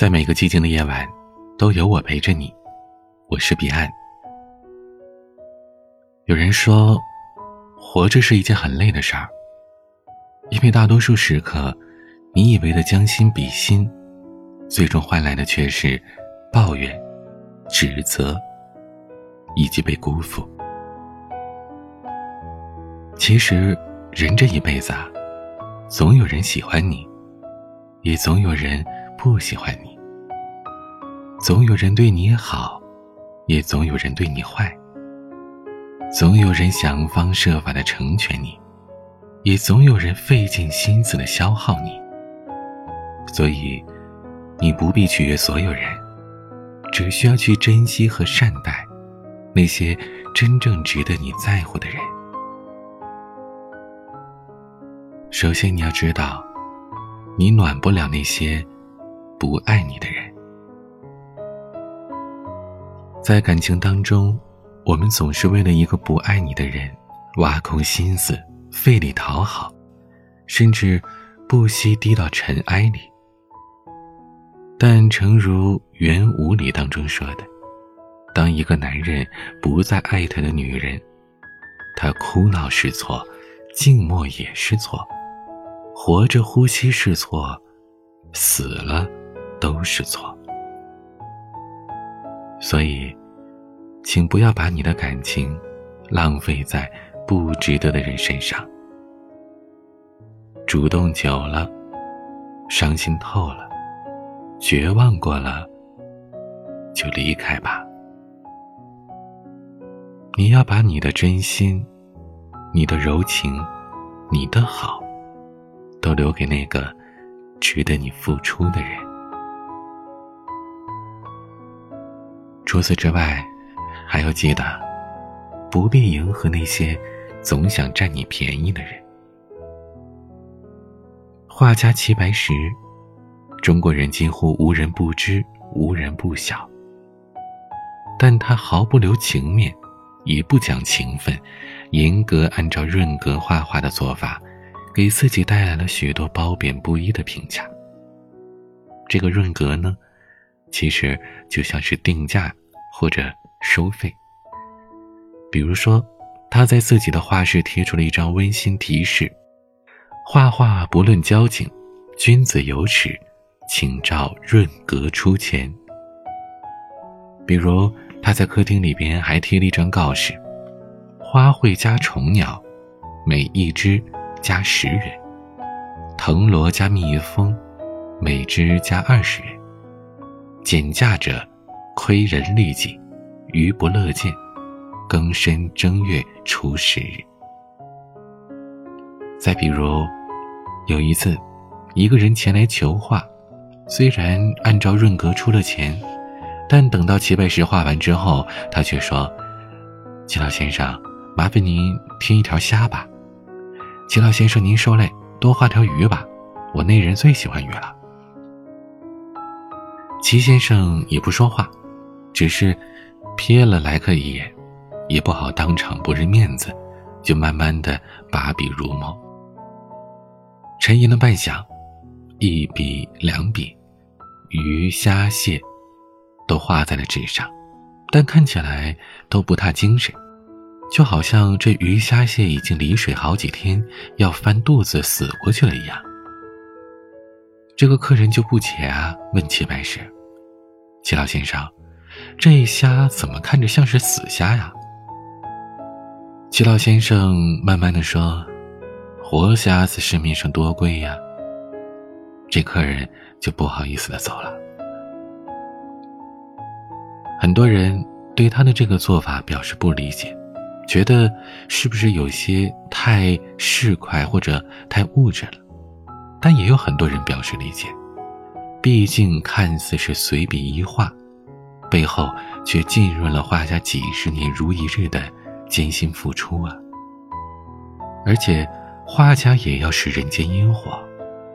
在每个寂静的夜晚，都有我陪着你。我是彼岸。有人说，活着是一件很累的事儿，因为大多数时刻，你以为的将心比心，最终换来的却是抱怨、指责以及被辜负。其实，人这一辈子啊，总有人喜欢你，也总有人不喜欢你。总有人对你好，也总有人对你坏。总有人想方设法的成全你，也总有人费尽心思的消耗你。所以，你不必取悦所有人，只需要去珍惜和善待那些真正值得你在乎的人。首先，你要知道，你暖不了那些不爱你的人。在感情当中，我们总是为了一个不爱你的人，挖空心思，费力讨好，甚至不惜低到尘埃里。但诚如《原无里》当中说的，当一个男人不再爱他的女人，他哭闹是错，静默也是错，活着呼吸是错，死了都是错。所以，请不要把你的感情浪费在不值得的人身上。主动久了，伤心透了，绝望过了，就离开吧。你要把你的真心、你的柔情、你的好，都留给那个值得你付出的人。除此之外，还要记得，不必迎合那些总想占你便宜的人。画家齐白石，中国人几乎无人不知，无人不晓。但他毫不留情面，也不讲情分，严格按照润格画画的做法，给自己带来了许多褒贬不一的评价。这个润格呢，其实就像是定价。或者收费。比如说，他在自己的画室贴出了一张温馨提示：“画画不论交情，君子有耻，请照润格出钱。”比如，他在客厅里边还贴了一张告示：“花卉加虫鸟，每一只加十元；藤萝加蜜蜂，每只加二十元。减价者。”亏人利己，余不乐见。庚申正月初十日。再比如，有一次，一个人前来求画，虽然按照润格出了钱，但等到齐白石画完之后，他却说：“齐老先生，麻烦您添一条虾吧。齐老先生，您受累，多画条鱼吧。我那人最喜欢鱼了。”齐先生也不说话。只是瞥了来客一眼，也不好当场不认面子，就慢慢的把笔如毛。沉吟了半晌，一笔两笔，鱼虾蟹都画在了纸上，但看起来都不太精神，就好像这鱼虾蟹已经离水好几天，要翻肚子死过去了一样。这个客人就不解啊，问齐白石：“齐老先生。”这虾怎么看着像是死虾呀？齐老先生慢慢的说：“活虾子市面上多贵呀。”这客人就不好意思的走了。很多人对他的这个做法表示不理解，觉得是不是有些太市侩或者太物质了？但也有很多人表示理解，毕竟看似是随笔一画。背后却浸润了画家几十年如一日的艰辛付出啊！而且，画家也要是人间烟火，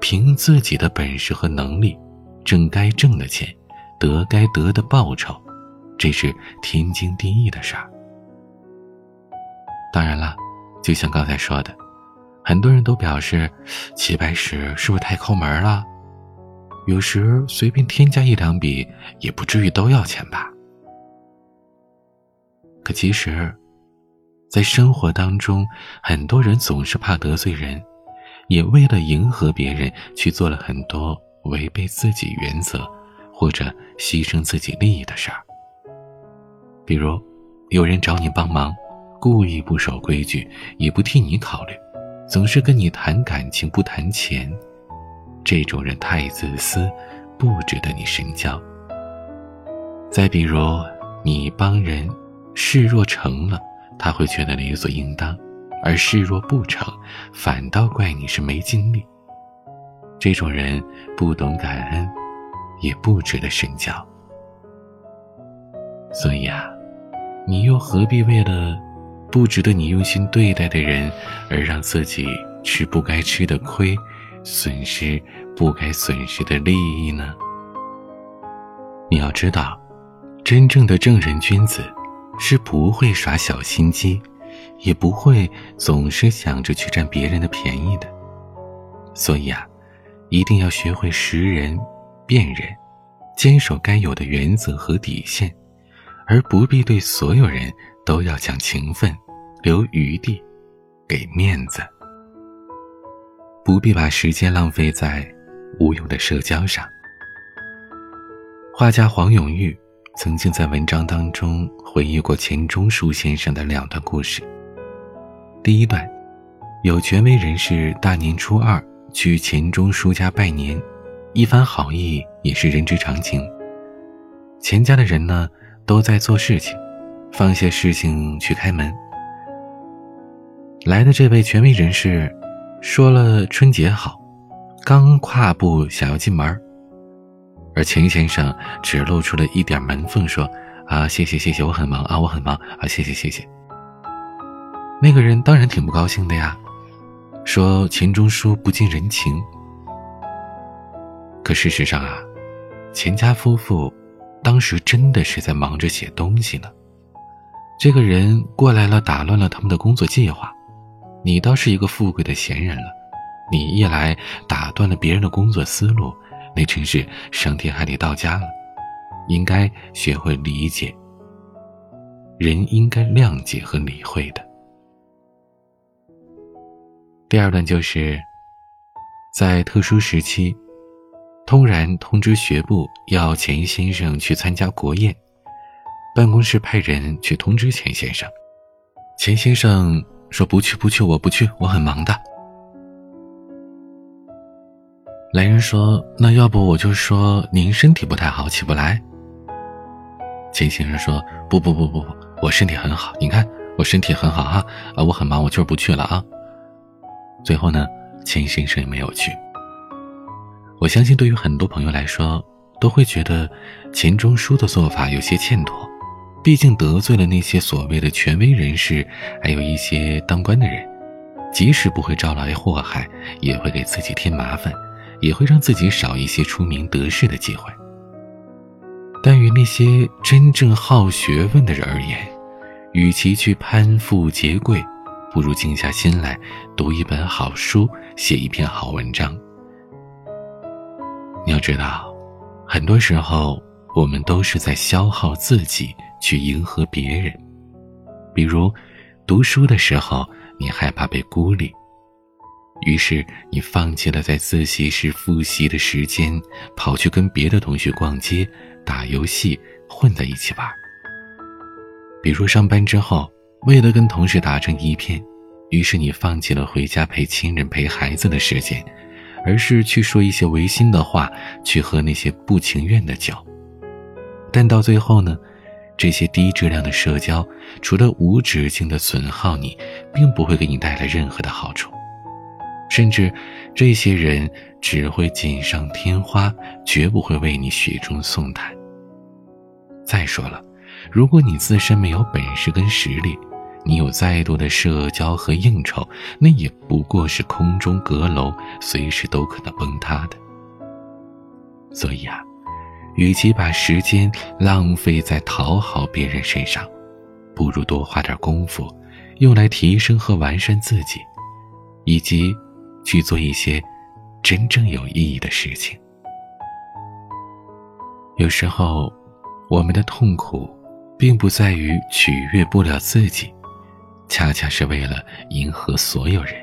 凭自己的本事和能力，挣该挣的钱，得该得的报酬，这是天经地义的事儿。当然了，就像刚才说的，很多人都表示齐白石是不是太抠门了？有时随便添加一两笔，也不至于都要钱吧？可其实，在生活当中，很多人总是怕得罪人，也为了迎合别人去做了很多违背自己原则或者牺牲自己利益的事儿。比如，有人找你帮忙，故意不守规矩，也不替你考虑，总是跟你谈感情不谈钱，这种人太自私，不值得你深交。再比如，你帮人。事若成了，他会觉得理所应当；而事若不成，反倒怪你是没精力。这种人不懂感恩，也不值得深交。所以啊，你又何必为了不值得你用心对待的人，而让自己吃不该吃的亏，损失不该损失的利益呢？你要知道，真正的正人君子。是不会耍小心机，也不会总是想着去占别人的便宜的。所以啊，一定要学会识人、辨人，坚守该有的原则和底线，而不必对所有人都要讲情分、留余地、给面子。不必把时间浪费在无用的社交上。画家黄永玉。曾经在文章当中回忆过钱钟书先生的两段故事。第一段，有权威人士大年初二去钱钟书家拜年，一番好意也是人之常情。钱家的人呢都在做事情，放下事情去开门。来的这位权威人士说了春节好，刚跨步想要进门而钱先生只露出了一点门缝，说：“啊，谢谢谢谢，我很忙啊，我很忙啊，谢谢谢谢。”那个人当然挺不高兴的呀，说钱钟书不近人情。可事实上啊，钱家夫妇当时真的是在忙着写东西呢。这个人过来了，打乱了他们的工作计划。你倒是一个富贵的闲人了，你一来打断了别人的工作思路。那真是伤天害理到家了，应该学会理解。人应该谅解和理会的。第二段就是，在特殊时期，突然通知学部要钱先生去参加国宴，办公室派人去通知钱先生，钱先生说不去不去，我不去，我很忙的。来人说：“那要不我就说您身体不太好，起不来。”钱先生说：“不不不不不，我身体很好，你看我身体很好哈，啊，我很忙，我就是不去了啊。”最后呢，钱先生也没有去。我相信，对于很多朋友来说，都会觉得钱钟书的做法有些欠妥，毕竟得罪了那些所谓的权威人士，还有一些当官的人，即使不会招来祸害，也会给自己添麻烦。也会让自己少一些出名得势的机会。但与那些真正好学问的人而言，与其去攀富结贵，不如静下心来读一本好书，写一篇好文章。你要知道，很多时候我们都是在消耗自己去迎合别人。比如，读书的时候，你害怕被孤立。于是你放弃了在自习室复习的时间，跑去跟别的同学逛街、打游戏，混在一起玩。比如上班之后，为了跟同事打成一片，于是你放弃了回家陪亲人、陪孩子的时间，而是去说一些违心的话，去喝那些不情愿的酒。但到最后呢，这些低质量的社交，除了无止境的损耗你，并不会给你带来任何的好处。甚至，这些人只会锦上添花，绝不会为你雪中送炭。再说了，如果你自身没有本事跟实力，你有再多的社交和应酬，那也不过是空中阁楼，随时都可能崩塌的。所以啊，与其把时间浪费在讨好别人身上，不如多花点功夫，用来提升和完善自己，以及。去做一些真正有意义的事情。有时候，我们的痛苦，并不在于取悦不了自己，恰恰是为了迎合所有人，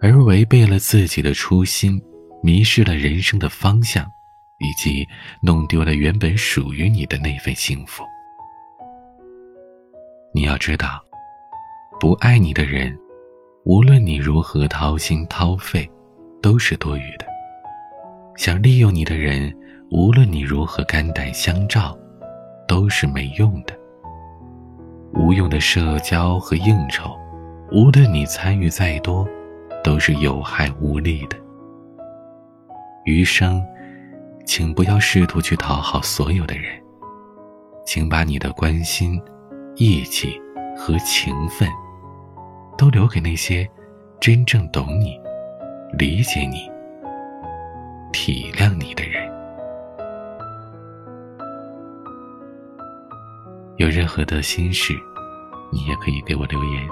而违背了自己的初心，迷失了人生的方向，以及弄丢了原本属于你的那份幸福。你要知道，不爱你的人，无论你如何掏心掏肺，都是多余的；想利用你的人，无论你如何肝胆相照，都是没用的。无用的社交和应酬，无论你参与再多，都是有害无利的。余生，请不要试图去讨好所有的人，请把你的关心。义气和情分，都留给那些真正懂你、理解你、体谅你的人。有任何的心事，你也可以给我留言。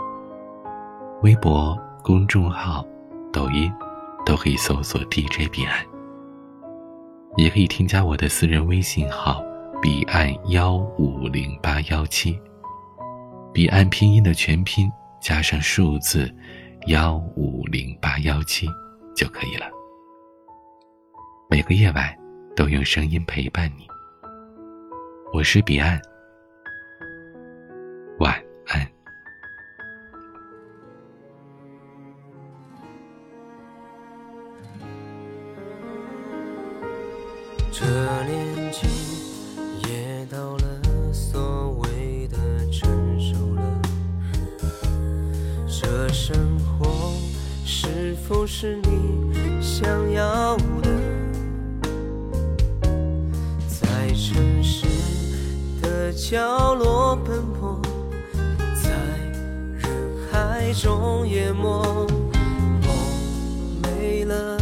微博、公众号、抖音都可以搜索 DJ 彼岸，也可以添加我的私人微信号彼岸幺五零八幺七。彼岸拼音的全拼加上数字幺五零八幺七就可以了。每个夜晚都用声音陪伴你。我是彼岸，晚安。否是你想要的？在城市的角落奔波，在人海中淹没，梦没了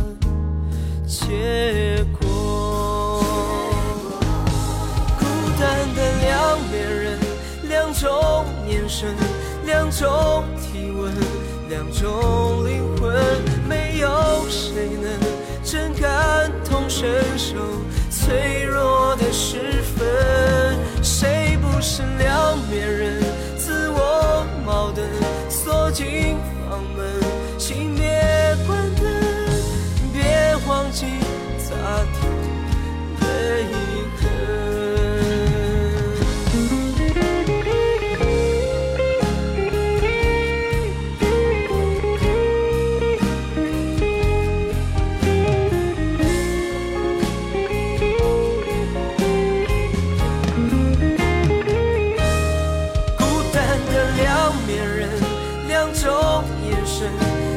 结果。孤单的两面人，两种眼神，两种体温。两种灵魂，没有谁能真感同身受脆弱的时分。谁不是两面人，自我矛盾，锁进房门，请别关灯，别忘记擦掉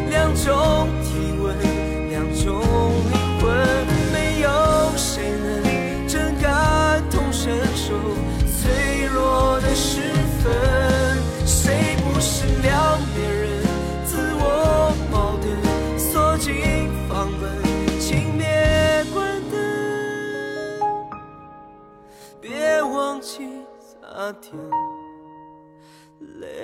两种体温，两种灵魂，没有谁能真感同身受。脆弱的时分，谁不是两面人？自我矛盾，锁进房门，请别关灯，别忘记擦掉泪。